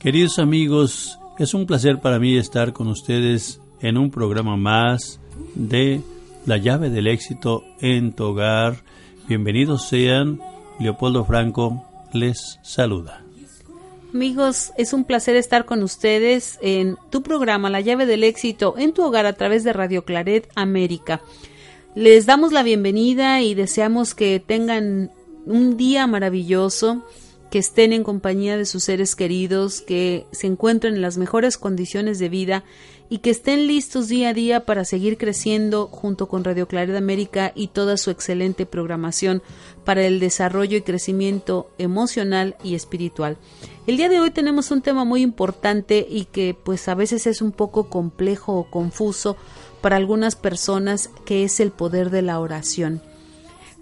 Queridos amigos, es un placer para mí estar con ustedes en un programa más de La llave del éxito en tu hogar. Bienvenidos sean, Leopoldo Franco les saluda. Amigos, es un placer estar con ustedes en tu programa La llave del éxito en tu hogar a través de Radio Claret América. Les damos la bienvenida y deseamos que tengan un día maravilloso que estén en compañía de sus seres queridos, que se encuentren en las mejores condiciones de vida y que estén listos día a día para seguir creciendo junto con Radio Claridad América y toda su excelente programación para el desarrollo y crecimiento emocional y espiritual. El día de hoy tenemos un tema muy importante y que pues a veces es un poco complejo o confuso para algunas personas que es el poder de la oración.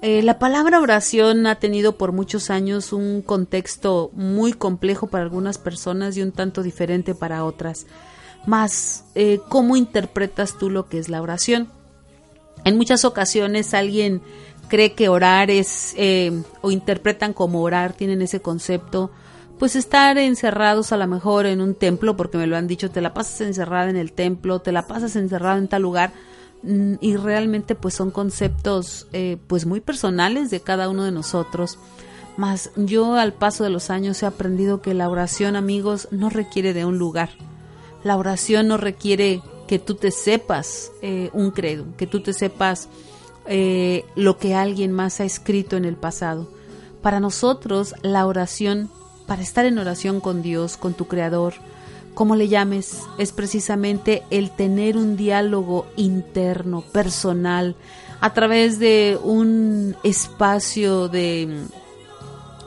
Eh, la palabra oración ha tenido por muchos años un contexto muy complejo para algunas personas y un tanto diferente para otras. Más, eh, ¿cómo interpretas tú lo que es la oración? En muchas ocasiones alguien cree que orar es, eh, o interpretan como orar, tienen ese concepto, pues estar encerrados a lo mejor en un templo, porque me lo han dicho, te la pasas encerrada en el templo, te la pasas encerrado en tal lugar, y realmente pues son conceptos eh, pues muy personales de cada uno de nosotros. Mas yo al paso de los años he aprendido que la oración, amigos, no requiere de un lugar. La oración no requiere que tú te sepas eh, un credo, que tú te sepas eh, lo que alguien más ha escrito en el pasado. Para nosotros, la oración, para estar en oración con Dios, con tu Creador, como le llames, es precisamente el tener un diálogo interno, personal, a través de un espacio de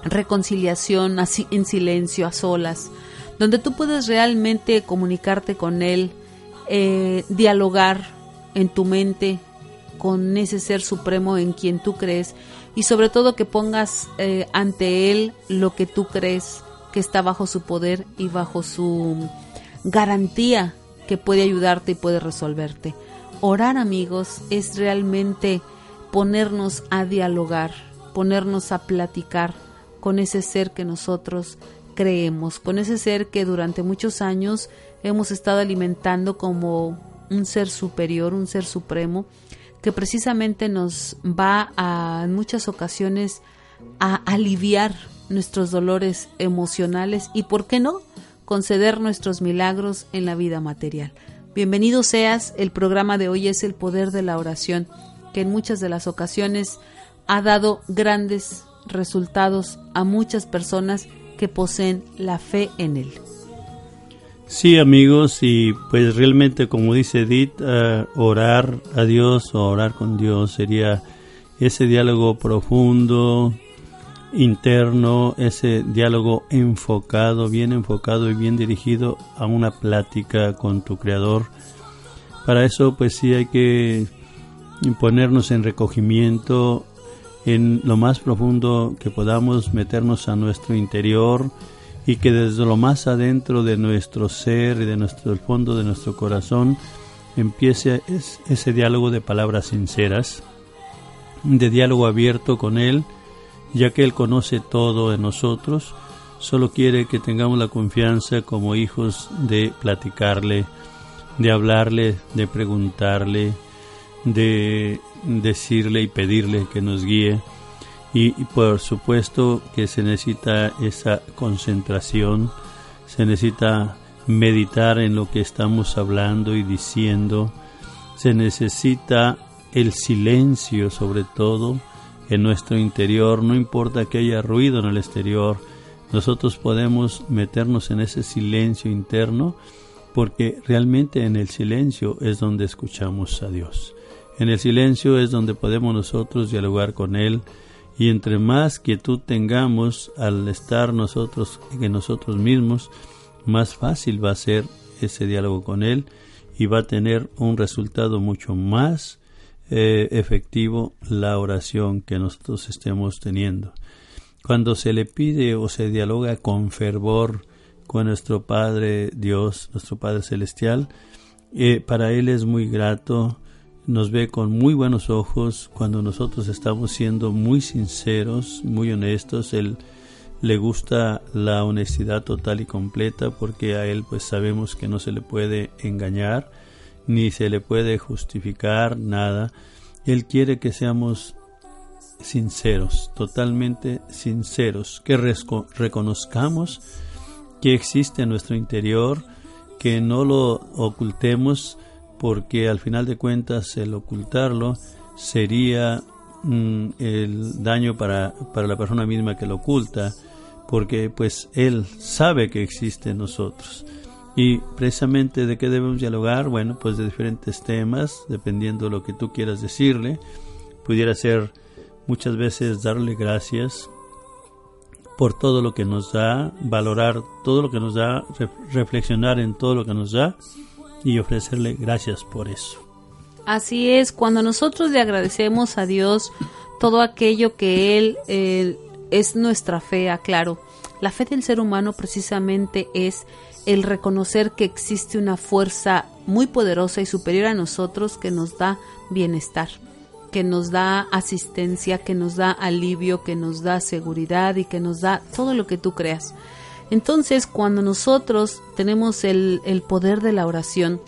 reconciliación así en silencio, a solas, donde tú puedes realmente comunicarte con Él, eh, dialogar en tu mente con ese ser supremo en quien tú crees y sobre todo que pongas eh, ante Él lo que tú crees que está bajo su poder y bajo su garantía que puede ayudarte y puede resolverte. Orar amigos es realmente ponernos a dialogar, ponernos a platicar con ese ser que nosotros creemos, con ese ser que durante muchos años hemos estado alimentando como un ser superior, un ser supremo, que precisamente nos va a en muchas ocasiones a aliviar nuestros dolores emocionales y, ¿por qué no?, conceder nuestros milagros en la vida material. Bienvenido seas, el programa de hoy es el poder de la oración, que en muchas de las ocasiones ha dado grandes resultados a muchas personas que poseen la fe en él. Sí, amigos, y pues realmente, como dice Edith, eh, orar a Dios o orar con Dios sería ese diálogo profundo, interno, ese diálogo enfocado, bien enfocado y bien dirigido a una plática con tu creador. Para eso pues sí hay que ponernos en recogimiento, en lo más profundo que podamos meternos a nuestro interior y que desde lo más adentro de nuestro ser y de nuestro el fondo de nuestro corazón empiece ese diálogo de palabras sinceras, de diálogo abierto con Él, ya que Él conoce todo de nosotros, solo quiere que tengamos la confianza como hijos de platicarle, de hablarle, de preguntarle, de decirle y pedirle que nos guíe. Y, por supuesto que se necesita esa concentración, se necesita meditar en lo que estamos hablando y diciendo, se necesita el silencio sobre todo, en nuestro interior, no importa que haya ruido en el exterior, nosotros podemos meternos en ese silencio interno porque realmente en el silencio es donde escuchamos a Dios. En el silencio es donde podemos nosotros dialogar con Él Y entre más quietud tengamos al estar nosotros en nosotros mismos, más fácil va a ser ese diálogo con Él y va a tener un resultado mucho más eh, efectivo la oración que nosotros estemos teniendo. Cuando se le pide o se dialoga con fervor con nuestro Padre Dios, nuestro Padre Celestial, eh, para Él es muy grato, nos ve con muy buenos ojos cuando nosotros estamos siendo muy sinceros, muy honestos. Él le gusta la honestidad total y completa porque a Él pues sabemos que no se le puede engañar ni se le puede justificar nada. Él quiere que seamos sinceros, totalmente sinceros, que reconozcamos que existe en nuestro interior, que no lo ocultemos, porque al final de cuentas el ocultarlo sería mm, el daño para, para la persona misma que lo oculta, porque pues él sabe que existe en nosotros. Y precisamente de qué debemos dialogar, bueno, pues de diferentes temas, dependiendo de lo que tú quieras decirle. Pudiera ser muchas veces darle gracias por todo lo que nos da, valorar todo lo que nos da, reflexionar en todo lo que nos da y ofrecerle gracias por eso. Así es, cuando nosotros le agradecemos a Dios todo aquello que Él es nuestra fe, aclaro. La fe del ser humano precisamente es el reconocer que existe una fuerza muy poderosa y superior a nosotros que nos da bienestar, que nos da asistencia, que nos da alivio, que nos da seguridad y que nos da todo lo que tú creas. Entonces, cuando nosotros tenemos el, poder de la oración,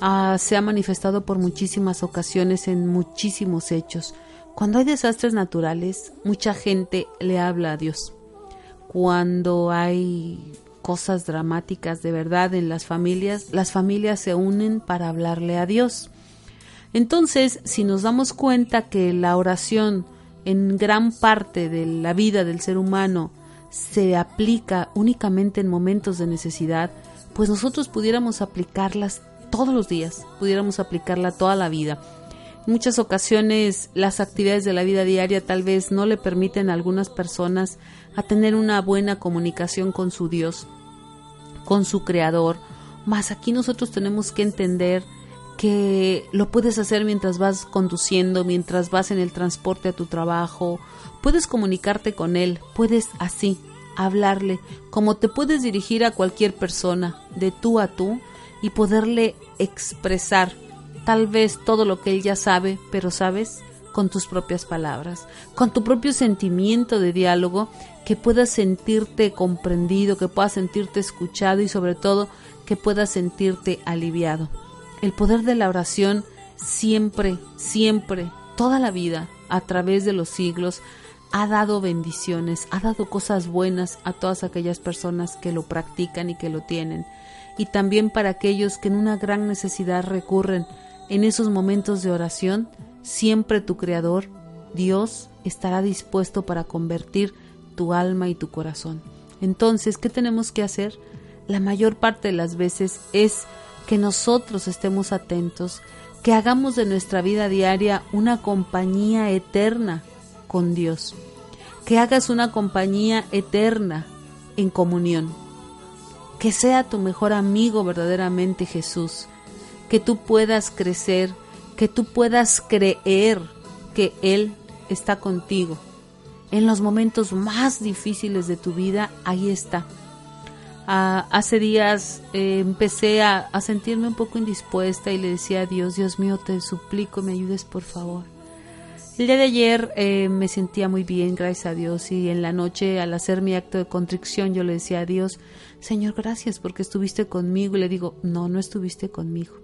ah, se ha manifestado por muchísimas ocasiones en muchísimos hechos. Cuando hay desastres naturales, mucha gente le habla a Dios. Cuando hay cosas dramáticas de verdad en las familias, las familias se unen para hablarle a Dios. Entonces, si nos damos cuenta que la oración en gran parte de la vida del ser humano se aplica únicamente en momentos de necesidad, pues nosotros pudiéramos aplicarlas todos los días, pudiéramos aplicarla toda la vida. Muchas ocasiones las actividades de la vida diaria tal vez no le permiten a algunas personas a tener una buena comunicación con su Dios, con su Creador, más aquí nosotros tenemos que entender que lo puedes hacer mientras vas conduciendo, mientras vas en el transporte a tu trabajo, puedes comunicarte con él, puedes así hablarle, como te puedes dirigir a cualquier persona, de tú a tú, y poderle expresar tal vez todo lo que él ya sabe, pero sabes, con tus propias palabras, con tu propio sentimiento de diálogo, que puedas sentirte comprendido, que puedas sentirte escuchado y sobre todo que puedas sentirte aliviado. El poder de la oración siempre, siempre, toda la vida, a través de los siglos, ha dado bendiciones, ha dado cosas buenas a todas aquellas personas que lo practican y que lo tienen, y también para aquellos que en una gran necesidad recurren en esos momentos de oración, siempre tu Creador, Dios, estará dispuesto para convertir tu alma y tu corazón. Entonces, ¿qué tenemos que hacer? La mayor parte de las veces es que nosotros estemos atentos, que hagamos de nuestra vida diaria una compañía eterna con Dios, que hagas una compañía eterna en comunión, que sea tu mejor amigo verdaderamente Jesús, que tú puedas crecer, que tú puedas creer que Él está contigo. En los momentos más difíciles de tu vida, ahí está. Ah, hace días eh, empecé a, a sentirme un poco indispuesta y le decía a Dios, Dios mío, te suplico, me ayudes por favor. El día de ayer eh, me sentía muy bien, gracias a Dios, y en la noche al hacer mi acto de contrición yo le decía a Dios, Señor, gracias porque estuviste conmigo. Y le digo, no, no estuviste conmigo.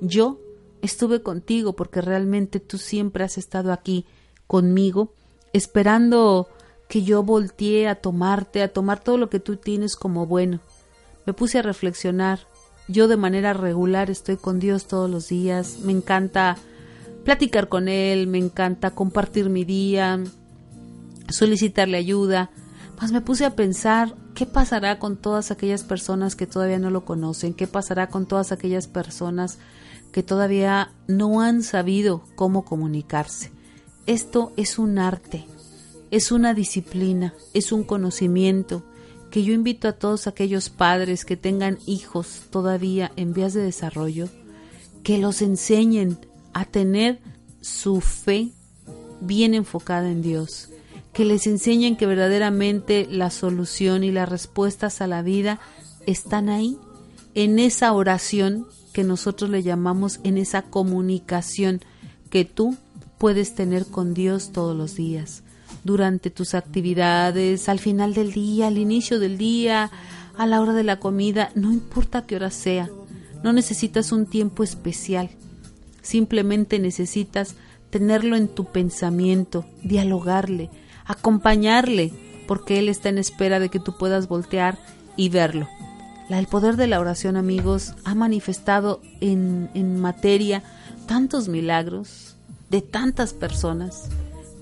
Yo estuve contigo porque realmente tú siempre has estado aquí conmigo, esperando que yo volteé a tomarte, a tomar todo lo que tú tienes como bueno. Me puse a reflexionar. Yo de manera regular estoy con Dios todos los días. Me encanta platicar con él, me encanta compartir mi día, solicitarle ayuda. Pues me puse a pensar qué pasará con todas aquellas personas que todavía no lo conocen, qué pasará con todas aquellas personas que todavía no han sabido cómo comunicarse. Esto es un arte. es una disciplina, es un conocimiento que yo invito a todos aquellos padres que tengan hijos todavía en vías de desarrollo, que los enseñen a tener su fe bien enfocada en Dios, que les enseñen que verdaderamente la solución y las respuestas a la vida están ahí, en esa oración que nosotros le llamamos, en esa comunicación que tú puedes tener con Dios todos los días, durante tus actividades, al final del día, al inicio del día, a la hora de la comida, no importa qué hora sea, no necesitas un tiempo especial, simplemente necesitas tenerlo en tu pensamiento, dialogarle, acompañarle, porque Él está en espera de que tú puedas voltear y verlo. El poder de la oración, amigos, ha manifestado en, en materia tantos milagros de tantas personas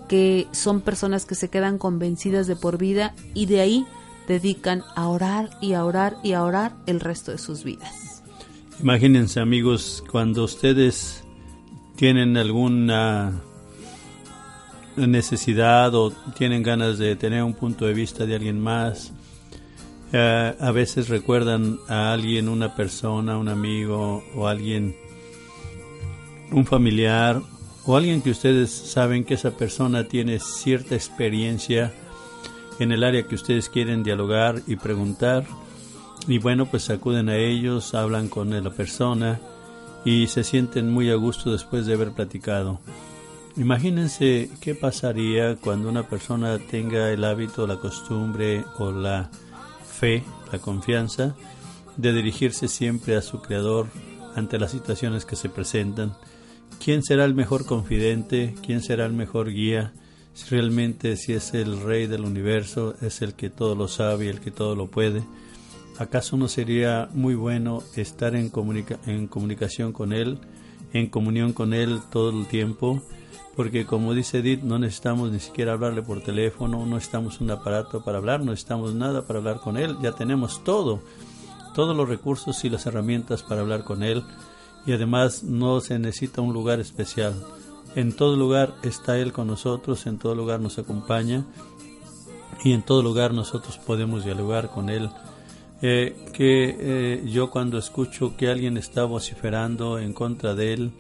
que son personas que se quedan convencidas de por vida y de ahí dedican a orar y a orar y a orar el resto de sus vidas. Imagínense amigos, cuando ustedes tienen alguna necesidad o tienen ganas de tener un punto de vista de alguien más, eh, a veces recuerdan a alguien, una persona, un amigo o alguien, un familiar o alguien que ustedes saben que esa persona tiene cierta experiencia en el área que ustedes quieren dialogar y preguntar. Y bueno, pues acuden a ellos, hablan con la persona y se sienten muy a gusto después de haber platicado. Imagínense qué pasaría cuando una persona tenga el hábito, la costumbre o la fe, la confianza de dirigirse siempre a su Creador ante las situaciones que se presentan. ¿Quién será el mejor confidente? ¿Quién será el mejor guía? Si realmente si es el Rey del universo, es el que todo lo sabe y el que todo lo puede. ¿Acaso no sería muy bueno estar en, en comunicación con Él, en comunión con Él todo el tiempo? Porque como dice Edith, no necesitamos ni siquiera hablarle por teléfono, no necesitamos un aparato para hablar, no necesitamos nada para hablar con Él, ya tenemos todo, todos los recursos y las herramientas para hablar con Él y además no se necesita un lugar especial. En todo lugar está Él con nosotros, en todo lugar nos acompaña y en todo lugar nosotros podemos dialogar con Él eh, que eh, yo cuando escucho que alguien está vociferando en contra de él,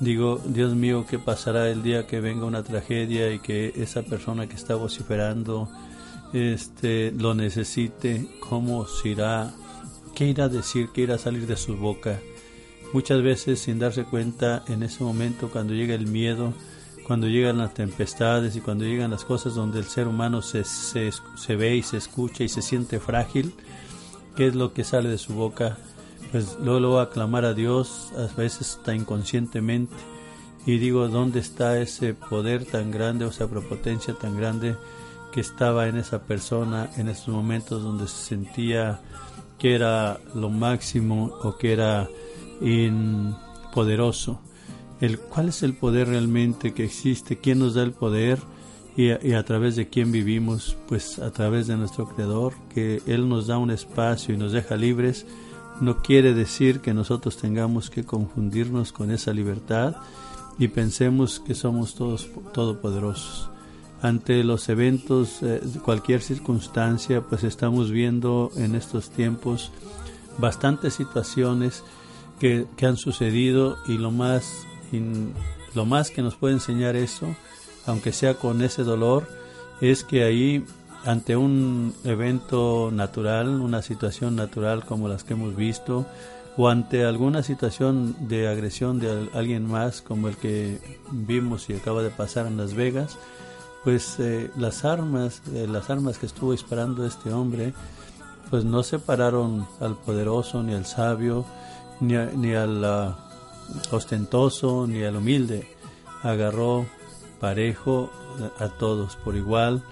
digo, Dios mío, ¿qué pasará el día que venga una tragedia y que esa persona que está vociferando este, lo necesite? ¿Cómo se irá? ¿Qué irá a decir? ¿Qué irá a salir de su boca? Muchas veces sin darse cuenta en ese momento cuando llega el miedo, cuando llegan las tempestades y cuando llegan las cosas donde el ser humano se, se, se ve y se escucha y se siente frágil, qué es lo que sale de su boca, pues luego a clamar a Dios, a veces está inconscientemente, y digo, ¿dónde está ese poder tan grande o esa prepotencia tan grande que estaba en esa persona en esos momentos donde se sentía que era lo máximo o que era poderoso? El, ¿Cuál es el poder realmente que existe? ¿Quién nos da el poder? y a, través de quién vivimos, pues a través de nuestro Creador, que Él nos da un espacio y nos deja libres, no quiere decir que nosotros tengamos que confundirnos con esa libertad y pensemos que somos todos todopoderosos. Ante los eventos, eh, cualquier circunstancia, pues estamos viendo en estos tiempos bastantes situaciones que, que han sucedido y lo más, lo más que nos puede enseñar eso aunque sea con ese dolor, es que ahí ante un evento natural, una situación natural como las que hemos visto, o ante alguna situación de agresión de alguien más como el que vimos y acaba de pasar en Las Vegas, pues eh, las armas, eh, las armas que estuvo disparando este hombre, pues no separaron al poderoso ni al sabio, ni, ni al ostentoso ni al humilde, agarró parejo a todos por igual.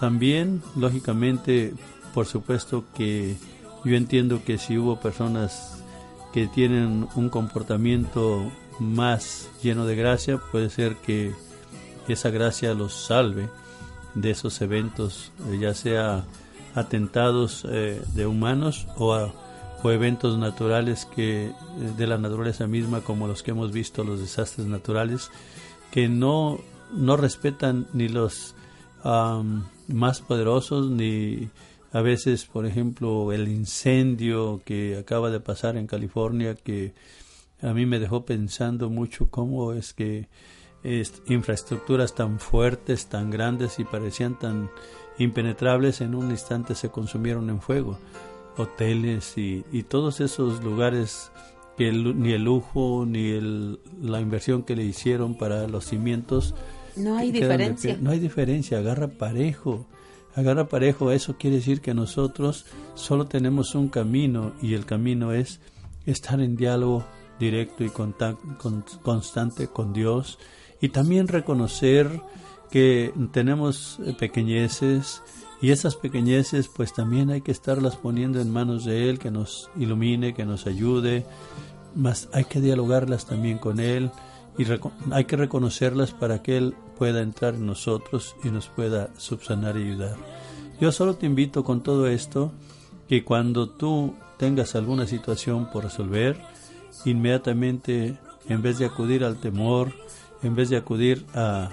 También, lógicamente, por supuesto que yo entiendo que si hubo personas que tienen un comportamiento más lleno de gracia, puede ser que esa gracia los salve de esos eventos, eh, ya sea atentados eh, de humanos o, o, eventos naturales que eh, de la naturaleza misma como los que hemos visto los desastres naturales que no no respetan ni los más poderosos ni a veces, por ejemplo, el incendio que acaba de pasar en California, que a mí me dejó pensando mucho cómo es que infraestructuras tan fuertes, tan grandes y parecían tan impenetrables, en un instante se consumieron en fuego. Hoteles y, todos esos lugares que ni el lujo ni el, la inversión que le hicieron para los cimientos. No hay diferencia. no hay diferencia, agarra parejo. Agarra parejo, eso quiere decir que nosotros solo tenemos un camino y el camino es estar en diálogo directo y constante con Dios y también reconocer que tenemos pequeñeces y esas pequeñeces pues también hay que estarlas poniendo en manos de Él, que nos ilumine, que nos ayude, más hay que dialogarlas también con Él y hay que reconocerlas para que Él pueda entrar en nosotros y nos pueda subsanar y ayudar. Yo solo te invito con todo esto que cuando tú tengas alguna situación por resolver, inmediatamente en vez de acudir al temor, en vez de acudir a,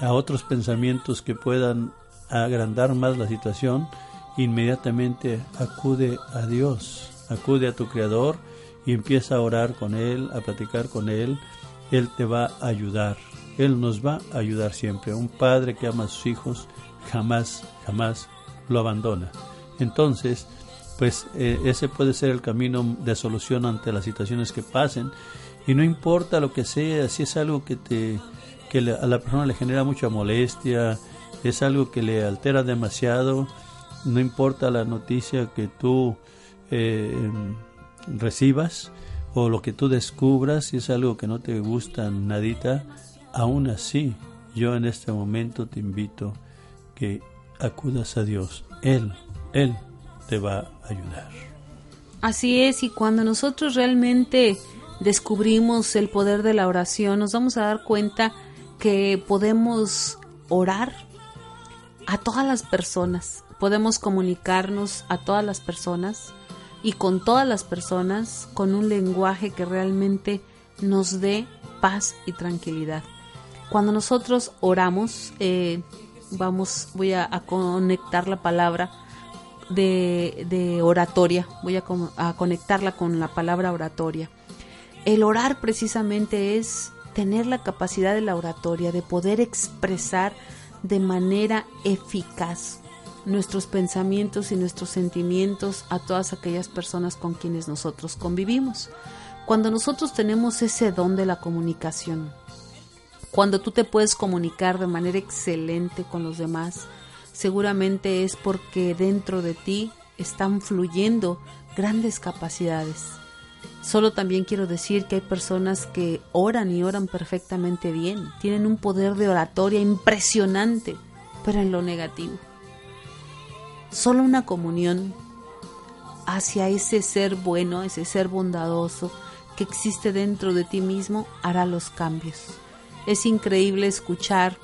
a otros pensamientos que puedan agrandar más la situación, inmediatamente acude a Dios, acude a tu Creador y empieza a orar con Él, a platicar con Él. Él te va a ayudar, Él nos va a ayudar siempre. Un padre que ama a sus hijos jamás, jamás lo abandona. Entonces, pues eh, ese puede ser el camino de solución ante las situaciones que pasen y no importa lo que sea, si es algo que te que a la persona le genera mucha molestia, es algo que le altera demasiado, no importa la noticia que tú eh, recibas o lo que tú descubras, si es algo que no te gusta nadita, aún así yo en este momento te invito que acudas a Dios. Él, Él te va a ayudar. Así es, y cuando nosotros realmente descubrimos el poder de la oración, nos vamos a dar cuenta que podemos orar a todas las personas, podemos comunicarnos a todas las personas y con todas las personas con un lenguaje que realmente nos dé paz y tranquilidad. Cuando nosotros oramos, eh, vamos, voy a, conectar la palabra de, oratoria, voy a conectarla con la palabra oratoria. El orar precisamente es tener la capacidad de la oratoria, de poder expresar de manera eficaz nuestros pensamientos y nuestros sentimientos a todas aquellas personas con quienes nosotros convivimos. Cuando nosotros tenemos ese don de la comunicación, cuando tú te puedes comunicar de manera excelente con los demás, seguramente es porque dentro de ti están fluyendo grandes capacidades Solo también quiero decir que hay personas que oran y oran perfectamente bien, tienen un poder de oratoria impresionante, pero en lo negativo. Solo una comunión hacia ese ser bueno, ese ser bondadoso que existe dentro de ti mismo hará los cambios. Es increíble escuchar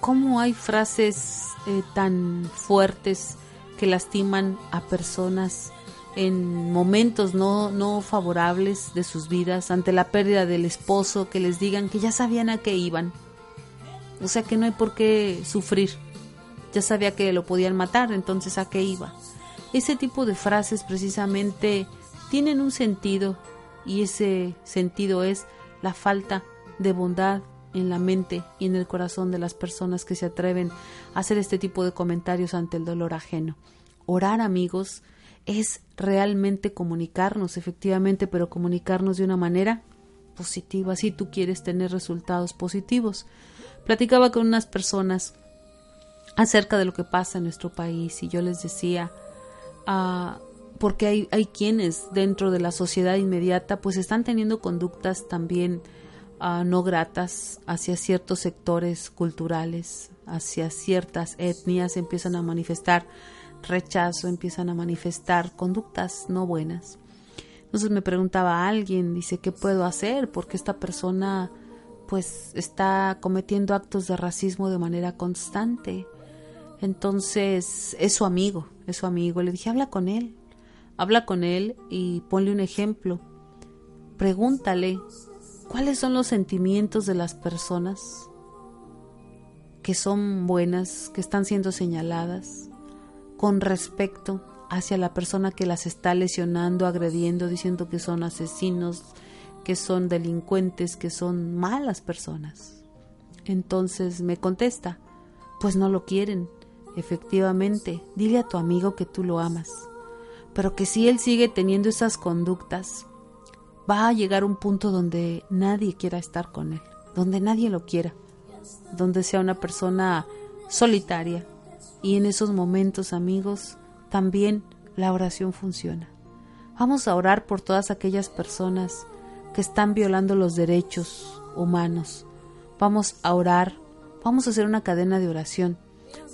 cómo hay frases eh, tan fuertes que lastiman a personas en momentos no, no favorables de sus vidas, ante la pérdida del esposo, que les digan que ya sabían a qué iban. O sea que no hay por qué sufrir. Ya sabía que lo podían matar, entonces a qué iba. Ese tipo de frases precisamente tienen un sentido y ese sentido es la falta de bondad en la mente y en el corazón de las personas que se atreven a hacer este tipo de comentarios ante el dolor ajeno. Orar, amigos, es realmente comunicarnos, efectivamente, pero comunicarnos de una manera positiva, si tú quieres tener resultados positivos. Platicaba con unas personas acerca de lo que pasa en nuestro país y yo les decía, ah, porque hay, hay quienes dentro de la sociedad inmediata pues están teniendo conductas también ah, no gratas hacia ciertos sectores culturales, hacia ciertas etnias, empiezan a manifestar rechazo, empiezan a manifestar conductas no buenas. Entonces me preguntaba a alguien, dice, ¿qué puedo hacer? Porque esta persona pues está cometiendo actos de racismo de manera constante. Entonces es su amigo, es su amigo. Le dije, habla con él, habla con él y ponle un ejemplo. Pregúntale cuáles son los sentimientos de las personas que son buenas, que están siendo señaladas, con respecto hacia la persona que las está lesionando, agrediendo, diciendo que son asesinos, que son delincuentes, que son malas personas. Entonces me contesta, pues no lo quieren. Efectivamente, dile a tu amigo que tú lo amas, pero que si él sigue teniendo esas conductas, va a llegar un punto donde nadie quiera estar con él, donde nadie lo quiera, donde sea una persona solitaria. Y en esos momentos, amigos, también la oración funciona. Vamos a orar por todas aquellas personas que están violando los derechos humanos. Vamos a orar, vamos a hacer una cadena de oración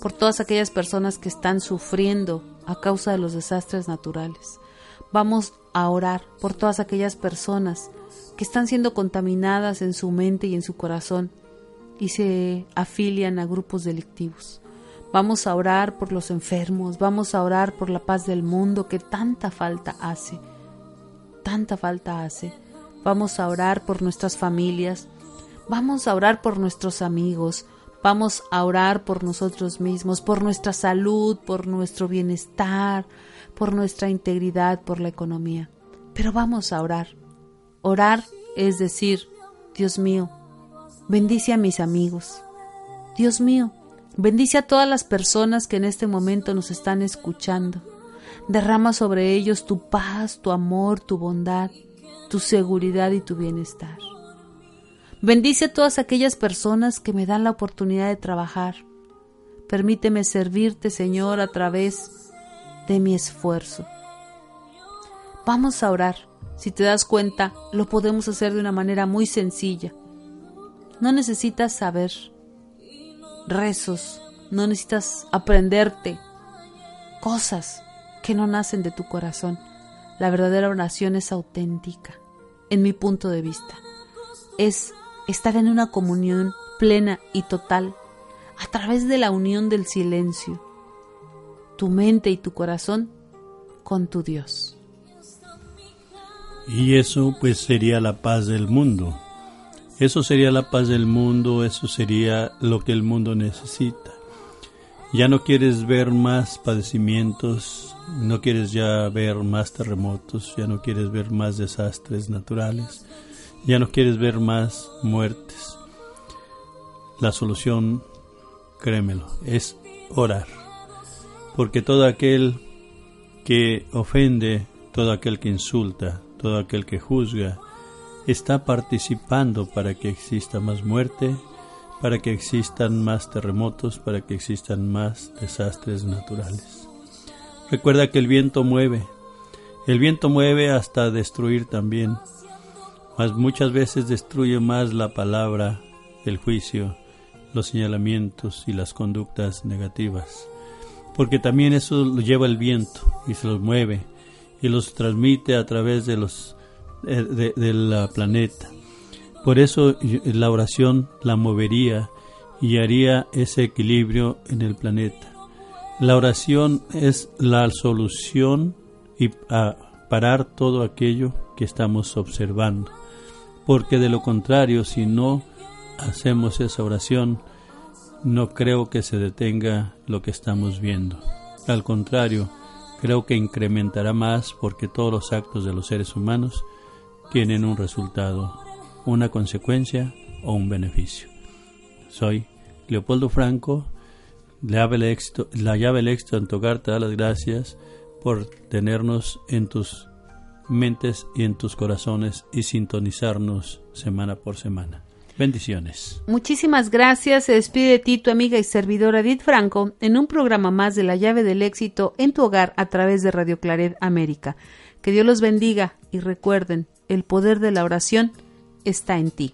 por todas aquellas personas que están sufriendo a causa de los desastres naturales. Vamos a orar por todas aquellas personas que están siendo contaminadas en su mente y en su corazón y se afilian a grupos delictivos. Vamos a orar por los enfermos, vamos a orar por la paz del mundo que tanta falta hace, tanta falta hace. Vamos a orar por nuestras familias, vamos a orar por nuestros amigos, vamos a orar por nosotros mismos, por nuestra salud, por nuestro bienestar, por nuestra integridad, por la economía. Pero vamos a orar. Orar es decir, Dios mío, bendice a mis amigos. Dios mío, bendice a todas las personas que en este momento nos están escuchando. Derrama sobre ellos tu paz, tu amor, tu bondad, tu seguridad y tu bienestar. Bendice a todas aquellas personas que me dan la oportunidad de trabajar. Permíteme servirte, Señor, a través de mi esfuerzo. Vamos a orar. Si te das cuenta, lo podemos hacer de una manera muy sencilla. No necesitas saber rezos, no necesitas aprenderte cosas que no nacen de tu corazón. La verdadera oración es auténtica, en mi punto de vista. Es estar en una comunión plena y total a través de la unión del silencio, tu mente y tu corazón con tu Dios. Y eso pues sería la paz del mundo. Eso sería la paz del mundo, eso sería lo que el mundo necesita. Ya no quieres ver más padecimientos, no quieres ya ver más terremotos, ya no quieres ver más desastres naturales, ya no quieres ver más muertes. La solución, créemelo, es orar. Porque todo aquel que ofende, todo aquel que insulta, todo aquel que juzga está participando para que exista más muerte, para que existan más terremotos, para que existan más desastres naturales. Recuerda que el viento mueve, el viento mueve hasta destruir también, mas muchas veces destruye más la palabra, el juicio, los señalamientos y las conductas negativas, porque también eso lo lleva el viento y se los mueve y los transmite a través de los eh, del planeta. Por eso la oración la movería y haría ese equilibrio en el planeta. La oración es la solución y a parar todo aquello que estamos observando. Porque de lo contrario, si no hacemos esa oración, no creo que se detenga lo que estamos viendo. Al contrario, creo que incrementará más porque todos los actos de los seres humanos tienen un resultado, una consecuencia o un beneficio. Soy Leopoldo Franco, la llave del éxito, en tocar te da las gracias por tenernos en tus mentes y en tus corazones y sintonizarnos semana por semana. Bendiciones. Muchísimas gracias. Se despide de ti tu amiga y servidora Edith Franco en un programa más de la llave del éxito en tu hogar a través de Radio Claret América. Que Dios los bendiga y recuerden, el poder de la oración está en ti.